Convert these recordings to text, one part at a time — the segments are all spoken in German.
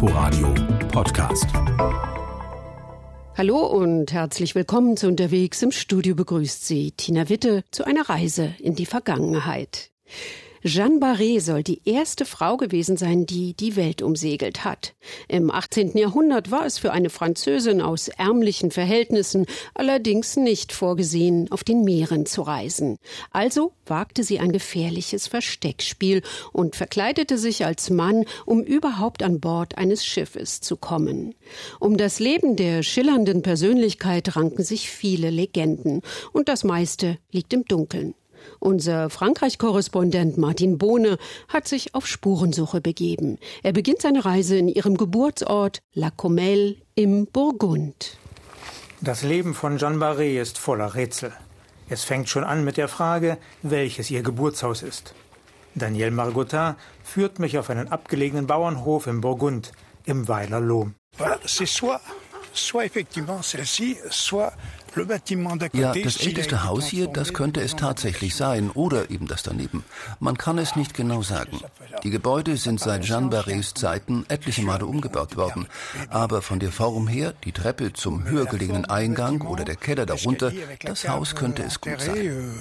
Inforadio Podcast. Hallo und herzlich willkommen zu Unterwegs. Im Studio begrüßt Sie Tina Witte zu einer Reise in die Vergangenheit. Jeanne Barré soll die erste Frau gewesen sein, die die Welt umsegelt hat. Im 18. Jahrhundert war es für eine Französin aus ärmlichen Verhältnissen allerdings nicht vorgesehen, auf den Meeren zu reisen. Also wagte sie ein gefährliches Versteckspiel und verkleidete sich als Mann, um überhaupt an Bord eines Schiffes zu kommen. Um das Leben der schillernden Persönlichkeit ranken sich viele Legenden, und das meiste liegt im Dunkeln. Unser Frankreich-Korrespondent Martin Bohne hat sich auf Spurensuche begeben. Er beginnt seine Reise in ihrem Geburtsort La Comelle im Burgund. Das Leben von Jeanne Barré ist voller Rätsel. Es fängt schon an mit der Frage, welches ihr Geburtshaus ist. Daniel Margotin führt mich auf einen abgelegenen Bauernhof im Burgund, im Weiler Lohm. Voilà, c'est soit, soit effectivement celle-ci, soit ja, das älteste Haus hier, das könnte es tatsächlich sein oder eben das daneben. Man kann es nicht genau sagen. Die Gebäude sind seit Jean Barrés Zeiten etliche Male umgebaut worden. Aber von der Form her, die Treppe zum höher gelegenen Eingang oder der Keller darunter, das Haus könnte es gut sein.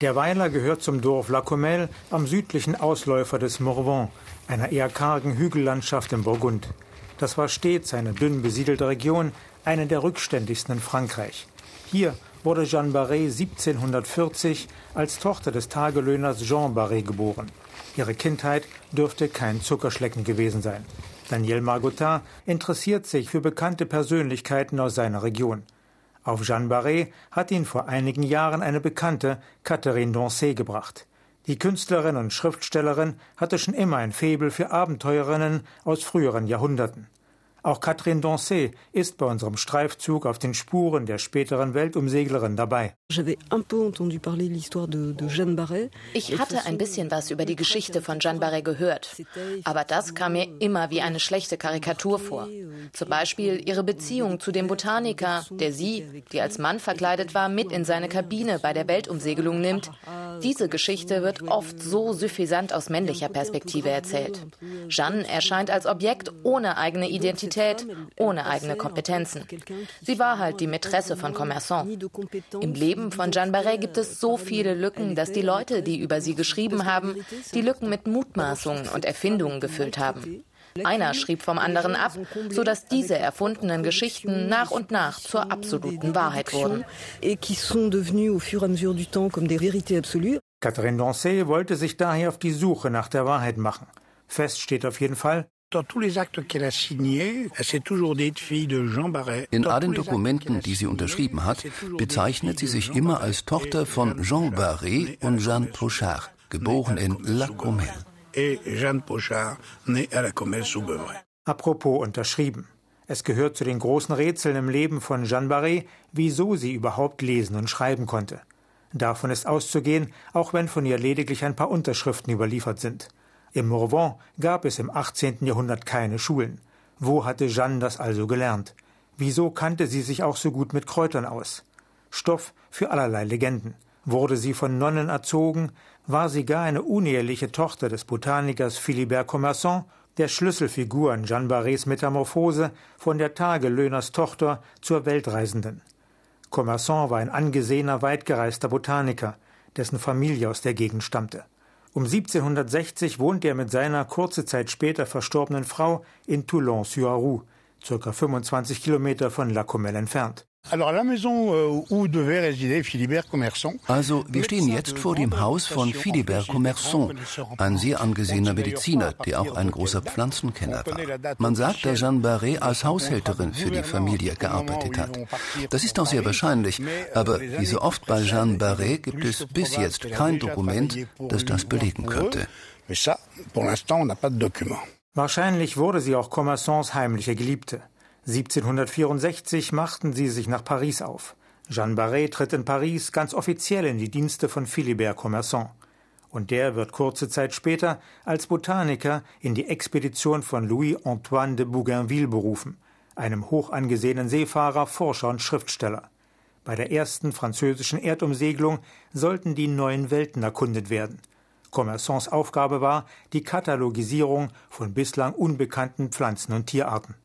Der Weiler gehört zum Dorf La Comelle am südlichen Ausläufer des Morvan, einer eher kargen Hügellandschaft im Burgund. Das war stets eine dünn besiedelte Region, eine der rückständigsten in Frankreich. Hier wurde Jeanne Barré 1740 als Tochter des Tagelöhners Jean Barré geboren. Ihre Kindheit dürfte kein Zuckerschlecken gewesen sein. Daniel Margotin interessiert sich für bekannte Persönlichkeiten aus seiner Region. Auf Jeanne Barré hat ihn vor einigen Jahren eine Bekannte, Catherine Dancey, gebracht. Die Künstlerin und Schriftstellerin hatte schon immer ein Faible für Abenteurerinnen aus früheren Jahrhunderten. Auch Catherine Dancey ist bei unserem Streifzug auf den Spuren der späteren Weltumseglerin dabei. Ich hatte ein bisschen was über die Geschichte von Jeanne Barré gehört, aber das kam mir immer wie eine schlechte Karikatur vor. Zum Beispiel ihre Beziehung zu dem Botaniker, der sie, die als Mann verkleidet war, mit in seine Kabine bei der Weltumsegelung nimmt. Diese Geschichte wird oft so suffisant aus männlicher Perspektive erzählt. Jeanne erscheint als Objekt ohne eigene Identität Identität, ohne eigene Kompetenzen. Sie war halt die Mätresse von Commerçant. Im Leben von Jeanne Barret gibt es so viele Lücken, dass die Leute, die über sie geschrieben haben, die Lücken mit Mutmaßungen und Erfindungen gefüllt haben. Einer schrieb vom anderen ab, sodass diese erfundenen Geschichten nach und nach zur absoluten Wahrheit wurden. Catherine Dancey wollte sich daher auf die Suche nach der Wahrheit machen. Fest steht auf jeden Fall, in allen Dokumenten, die sie unterschrieben hat, bezeichnet sie sich immer als Tochter von Jean Barré und Jeanne Pochard, geboren in La Comelle. Apropos unterschrieben. Es gehört zu den großen Rätseln im Leben von Jeanne Barré, wieso sie überhaupt lesen und schreiben konnte. Davon ist auszugehen, auch wenn von ihr lediglich ein paar Unterschriften überliefert sind. Im Morvan gab es im 18. Jahrhundert keine Schulen. Wo hatte Jeanne das also gelernt? Wieso kannte sie sich auch so gut mit Kräutern aus? Stoff für allerlei Legenden. Wurde sie von Nonnen erzogen? War sie gar eine uneheliche Tochter des Botanikers Philibert Commerçant, der Schlüsselfigur in Jeanne Barrés Metamorphose von der Tagelöhnerstochter zur Weltreisenden? Commerçant war ein angesehener, weitgereister Botaniker, dessen Familie aus der Gegend stammte. Um 1760 wohnte er mit seiner kurze Zeit später verstorbenen Frau in Toulon-sur-Arroux, ca. 25 Kilometer von La Comelle entfernt. Euh, also, wir stehen jetzt vor dem Haus von Philibert Commerçant, ein sehr angesehener Mediziner, der auch ein großer Pflanzenkenner war. Man sagt, dass Jeanne Barré als Haushälterin für die Familie gearbeitet hat. Das ist auch sehr wahrscheinlich, aber wie so oft bei Jeanne Barré gibt es bis jetzt kein Dokument, das das belegen könnte. Wahrscheinlich wurde sie auch Commerçants heimliche Geliebte. 1764 machten sie sich nach Paris auf. Jeanne Barré tritt in Paris ganz offiziell in die Dienste von Philibert Commerçant. Und der wird kurze Zeit später als Botaniker in die Expedition von Louis-Antoine de Bougainville berufen, einem hoch angesehenen Seefahrer, Forscher und Schriftsteller. Bei der ersten französischen Erdumsegelung sollten die neuen Welten erkundet werden. Commerçants Aufgabe war die Katalogisierung von bislang unbekannten Pflanzen und Tierarten.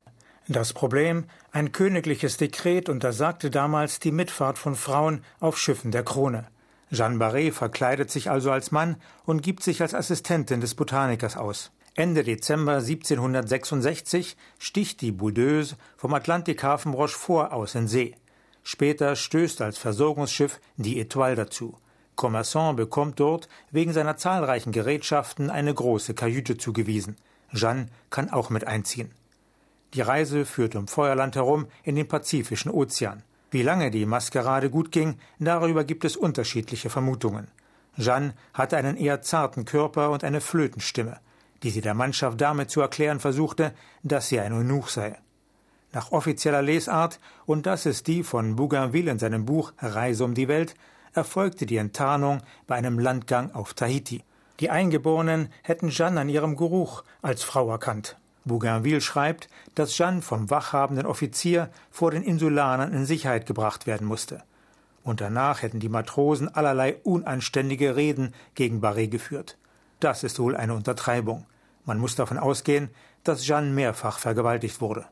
Das Problem, ein königliches Dekret untersagte damals die Mitfahrt von Frauen auf Schiffen der Krone. Jeanne Barré verkleidet sich also als Mann und gibt sich als Assistentin des Botanikers aus. Ende Dezember 1766 sticht die Boudeuse vom Atlantikhafen Rochefort aus in See. Später stößt als Versorgungsschiff die Etoile dazu. Commerçant bekommt dort wegen seiner zahlreichen Gerätschaften eine große Kajüte zugewiesen. Jeanne kann auch mit einziehen. Die Reise führt um Feuerland herum in den Pazifischen Ozean. Wie lange die Maskerade gut ging, darüber gibt es unterschiedliche Vermutungen. Jeanne hatte einen eher zarten Körper und eine Flötenstimme, die sie der Mannschaft damit zu erklären versuchte, dass sie ein Eunuch sei. Nach offizieller Lesart, und das ist die von Bougainville in seinem Buch Reise um die Welt, erfolgte die Enttarnung bei einem Landgang auf Tahiti. Die Eingeborenen hätten Jeanne an ihrem Geruch als Frau erkannt. Bougainville schreibt, dass Jeanne vom wachhabenden Offizier vor den Insulanern in Sicherheit gebracht werden musste. Und danach hätten die Matrosen allerlei unanständige Reden gegen Barré geführt. Das ist wohl eine Untertreibung. Man muss davon ausgehen, dass Jeanne mehrfach vergewaltigt wurde.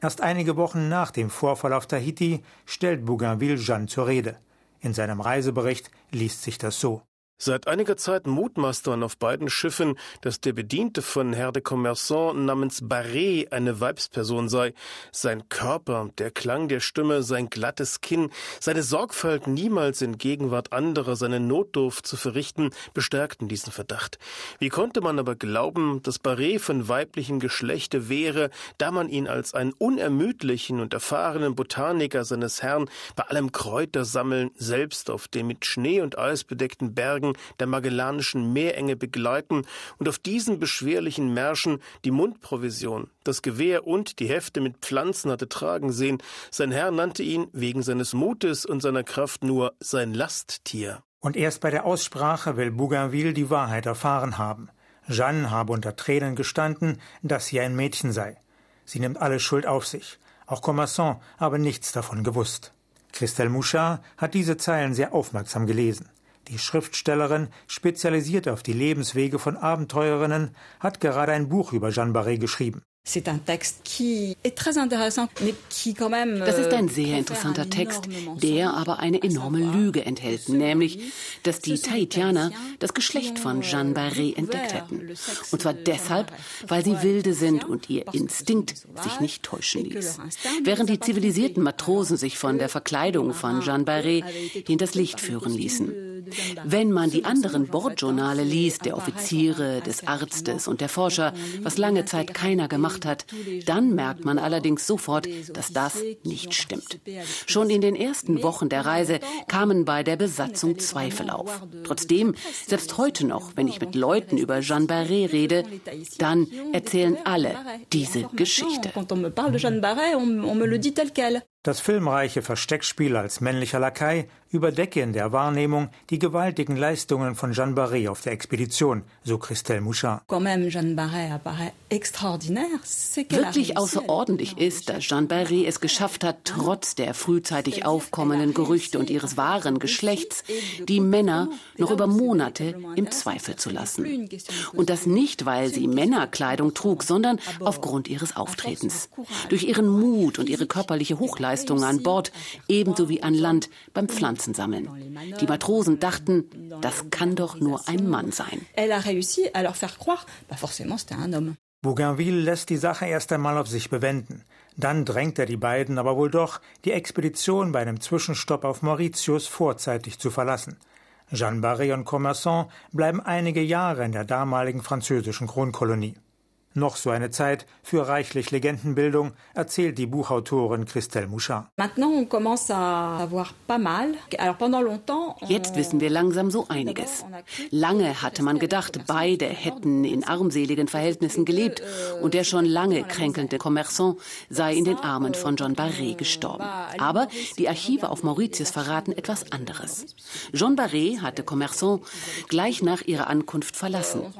Erst einige Wochen nach dem Vorfall auf Tahiti stellt Bougainville Jeanne zur Rede. In seinem Reisebericht liest sich das so. Seit einiger Zeit mutmaßt man auf beiden Schiffen, dass der Bediente von Herr de Commerçant namens Barré eine Weibsperson sei. Sein Körper, der Klang der Stimme, sein glattes Kinn, seine Sorgfalt, niemals in Gegenwart anderer seine Notdurft zu verrichten, bestärkten diesen Verdacht. Wie konnte man aber glauben, dass Barré von weiblichem Geschlechte wäre, da man ihn als einen unermüdlichen und erfahrenen Botaniker seines Herrn bei allem Kräutersammeln selbst auf den mit Schnee und Eis bedeckten Bergen Bergen der Magellanischen Meerenge begleiten und auf diesen beschwerlichen Märschen die Mundprovision, das Gewehr und die Hefte mit Pflanzen hatte tragen sehen. Sein Herr nannte ihn wegen seines Mutes und seiner Kraft nur sein Lasttier. Und erst bei der Aussprache will Bougainville die Wahrheit erfahren haben. Jeanne habe unter Tränen gestanden, dass sie ein Mädchen sei. Sie nimmt alle Schuld auf sich. Auch Commerçant habe nichts davon gewusst. Christelle Mouchard hat diese Zeilen sehr aufmerksam gelesen. Die Schriftstellerin, spezialisiert auf die Lebenswege von Abenteurerinnen, hat gerade ein Buch über Jeanne Barré geschrieben. Das ist ein sehr interessanter Text, der aber eine enorme Lüge enthält, nämlich, dass die Tahitianer das Geschlecht von Jeanne Barré entdeckt hätten. Und zwar deshalb, weil sie wilde sind und ihr Instinkt sich nicht täuschen ließ. Während die zivilisierten Matrosen sich von der Verkleidung von Jeanne Barré hinters Licht führen ließen. devient Wenn man die anderen Bordjournale liest, der Offiziere, des Arztes und der Forscher, was lange Zeit keiner gemacht hat, dann merkt man allerdings sofort, dass das nicht stimmt. Schon in den ersten Wochen der Reise kamen bei der Besatzung Zweifel auf. Trotzdem, selbst heute noch, wenn ich mit Leuten über Jeanne Barré rede, dann erzählen alle diese Geschichte. Das filmreiche Versteckspiel als männlicher Lakai überdecke in der Wahrnehmung die gewaltigen Leistungen von Jeanne Barré auf der Expedition, so Christelle Mouchard. Wirklich außerordentlich ist, dass Jeanne Barré es geschafft hat, trotz der frühzeitig aufkommenden Gerüchte und ihres wahren Geschlechts, die Männer noch über Monate im Zweifel zu lassen. Und das nicht, weil sie Männerkleidung trug, sondern aufgrund ihres Auftretens. Durch ihren Mut und ihre körperliche Hochleistung an Bord, ebenso wie an Land beim Pflanzen Pflanzen sammeln. Die Matrosen dachten, das kann doch nur ein Mann sein. Bougainville lässt die Sache erst einmal auf sich bewenden. Dann drängt er die beiden aber wohl doch, die Expedition bei einem Zwischenstopp auf Mauritius vorzeitig zu verlassen. Jeanne Barré und Commerçant bleiben einige Jahre in der damaligen französischen Kronkolonie. Noch so eine Zeit für reichlich Legendenbildung, erzählt die Buchautorin Christelle Mouchard. Jetzt wissen wir langsam so einiges. Lange hatte man gedacht, beide hätten in armseligen Verhältnissen gelebt und der schon lange kränkelnde Commerçant sei in den Armen von John Barré gestorben. Aber die Archive auf Mauritius verraten etwas anderes. John Barré hatte Commerçant gleich nach ihrer Ankunft verlassen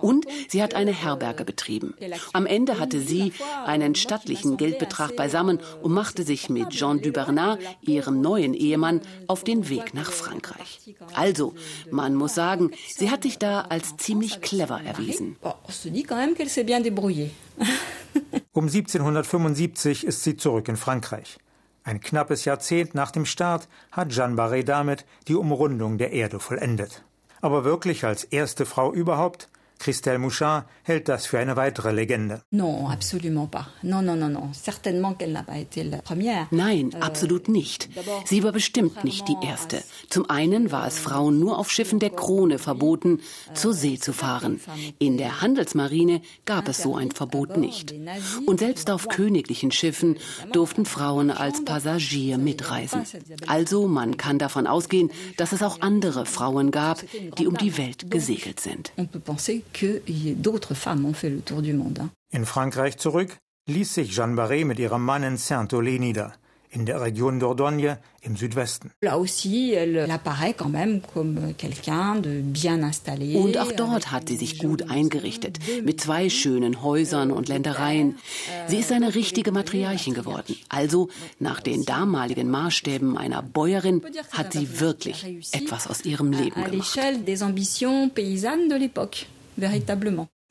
und sie hat eine Herberge betrieben geblieben. Am Ende hatte sie einen stattlichen Geldbetrag beisammen und machte sich mit Jean Dubernat, ihrem neuen Ehemann, auf den Weg nach Frankreich. Also, man muss sagen, sie hat sich da als ziemlich clever erwiesen. Um 1775 ist sie zurück in Frankreich. Ein knappes Jahrzehnt nach dem Start hat Jeanne Barré damit die Umrundung der Erde vollendet. Aber wirklich als erste Frau überhaupt Christelle Mouchard hält das für eine weitere Legende. Nein, absolut nicht. Sie war bestimmt nicht die erste. Zum einen war es Frauen nur auf Schiffen der Krone verboten, zur See zu fahren. In der Handelsmarine gab es so ein Verbot nicht. Und selbst auf königlichen Schiffen durften Frauen als Passagier mitreisen. Also man kann davon ausgehen, dass es auch andere Frauen gab, die um die Welt gesegelt sind qu'il d'autres femmes ont fait le tour du monde. In Frankreich zurück ließ sich Jeanne Barré mit ihrem Mann in Saint-Olé nieder in der Region Dordogne im Südwesten. Und auch dort hat sie sich gut eingerichtet, mit zwei schönen Häusern und Ländereien. Sie ist eine richtige Matriarchin geworden. Also nach den damaligen Maßstäben einer Bäuerin hat sie wirklich etwas aus ihrem Leben gemacht.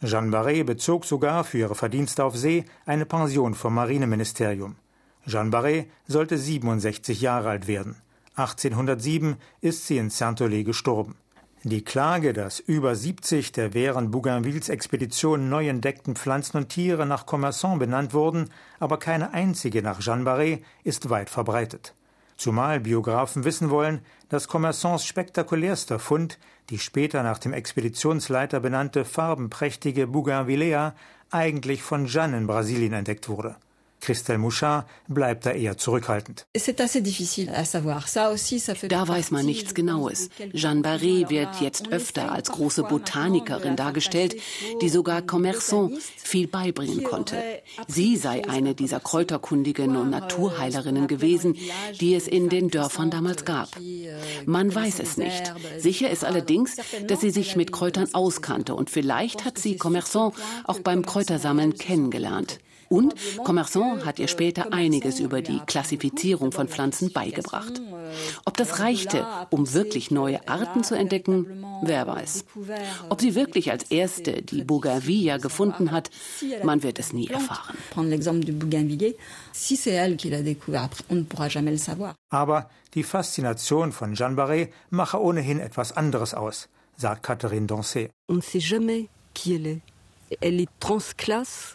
Jeanne Barré bezog sogar für ihre Verdienste auf See eine Pension vom Marineministerium. Jeanne Barré sollte 67 Jahre alt werden. 1807 ist sie in Saint-Olé gestorben. Die Klage, dass über 70 der während Bougainvilles Expedition neu entdeckten Pflanzen und Tiere nach Commerçant benannt wurden, aber keine einzige nach Jeanne Barré, ist weit verbreitet. Zumal Biografen wissen wollen, dass Commerçants spektakulärster Fund, die später nach dem Expeditionsleiter benannte farbenprächtige Bougainvillea, eigentlich von Jeanne in Brasilien entdeckt wurde. Christelle Mouchard bleibt da eher zurückhaltend. Da weiß man nichts Genaues. Jeanne Barré wird jetzt öfter als große Botanikerin dargestellt, die sogar Commerçant viel beibringen konnte. Sie sei eine dieser Kräuterkundigen und Naturheilerinnen gewesen, die es in den Dörfern damals gab. Man weiß es nicht. Sicher ist allerdings, dass sie sich mit Kräutern auskannte und vielleicht hat sie Commerçant auch beim Kräutersammeln kennengelernt. Und Commerçant hat ihr später einiges über die Klassifizierung von Pflanzen beigebracht. Ob das reichte, um wirklich neue Arten zu entdecken, wer weiß. Ob sie wirklich als erste die Bougainvillea gefunden hat, man wird es nie erfahren. Aber die Faszination von Jeanne Barré mache ohnehin etwas anderes aus, sagt Catherine Dancet. On ne sait jamais qui elle est.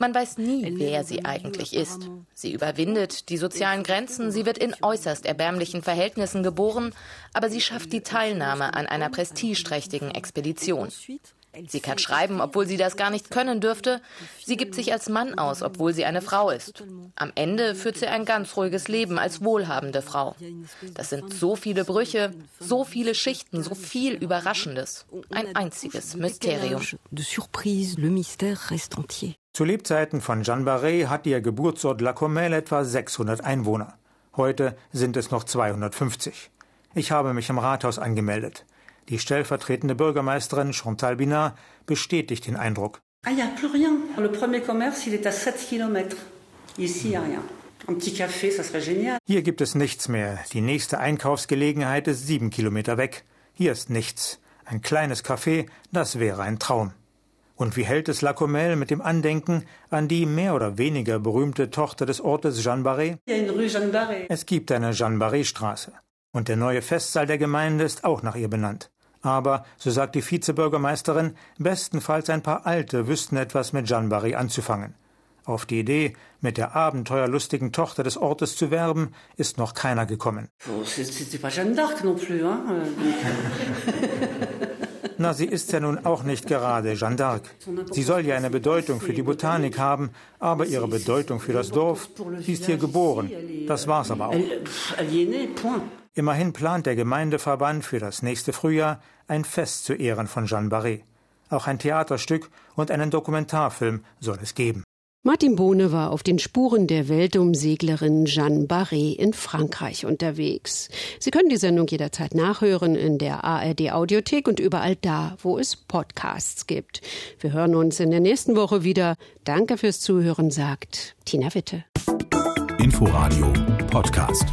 Man weiß nie, wer sie eigentlich ist. Sie überwindet die sozialen Grenzen, sie wird in äußerst erbärmlichen Verhältnissen geboren, aber sie schafft die Teilnahme an einer prestigeträchtigen Expedition. Sie kann schreiben, obwohl sie das gar nicht können dürfte. Sie gibt sich als Mann aus, obwohl sie eine Frau ist. Am Ende führt sie ein ganz ruhiges Leben als wohlhabende Frau. Das sind so viele Brüche, so viele Schichten, so viel Überraschendes. Ein einziges Mysterium. Zu Lebzeiten von Jeanne Barré hat ihr Geburtsort La Comelle etwa 600 Einwohner. Heute sind es noch 250. Ich habe mich im Rathaus angemeldet. Die stellvertretende Bürgermeisterin Chantal Binat bestätigt den Eindruck. Ah, il n'y a plus rien. Le premier commerce, il est à 7 km. Ici, il n'y a rien. Hier gibt es nichts mehr. Die nächste Einkaufsgelegenheit ist sieben Kilometer weg. Hier ist nichts. Ein kleines Café, das wäre ein Traum. Und wie hält es Lacomel mit dem Andenken an die mehr oder weniger berühmte Tochter des Ortes Jeanne Barré? Es gibt eine Jeanne Barré Straße. Und der neue Festsaal der Gemeinde ist auch nach ihr benannt. Aber, so sagt die Vizebürgermeisterin, bestenfalls ein paar Alte wüssten etwas mit Jeanne Barry anzufangen. Auf die Idee, mit der abenteuerlustigen Tochter des Ortes zu werben, ist noch keiner gekommen. Na, sie ist ja nun auch nicht gerade Jeanne d'Arc. Sie soll ja eine Bedeutung für die Botanik haben, aber ihre Bedeutung für das Dorf, sie ist hier geboren. Das war's aber auch. Immerhin plant der Gemeindeverband für das nächste Frühjahr ein Fest zu Ehren von Jeanne Barré. Auch ein Theaterstück und einen Dokumentarfilm soll es geben. Martin Bohne war auf den Spuren der Weltumseglerin Jeanne Barré in Frankreich unterwegs. Sie können die Sendung jederzeit nachhören in der ARD Audiothek und überall da, wo es Podcasts gibt. Wir hören uns in der nächsten Woche wieder. Danke fürs Zuhören, sagt Tina Witte. Inforadio Podcast.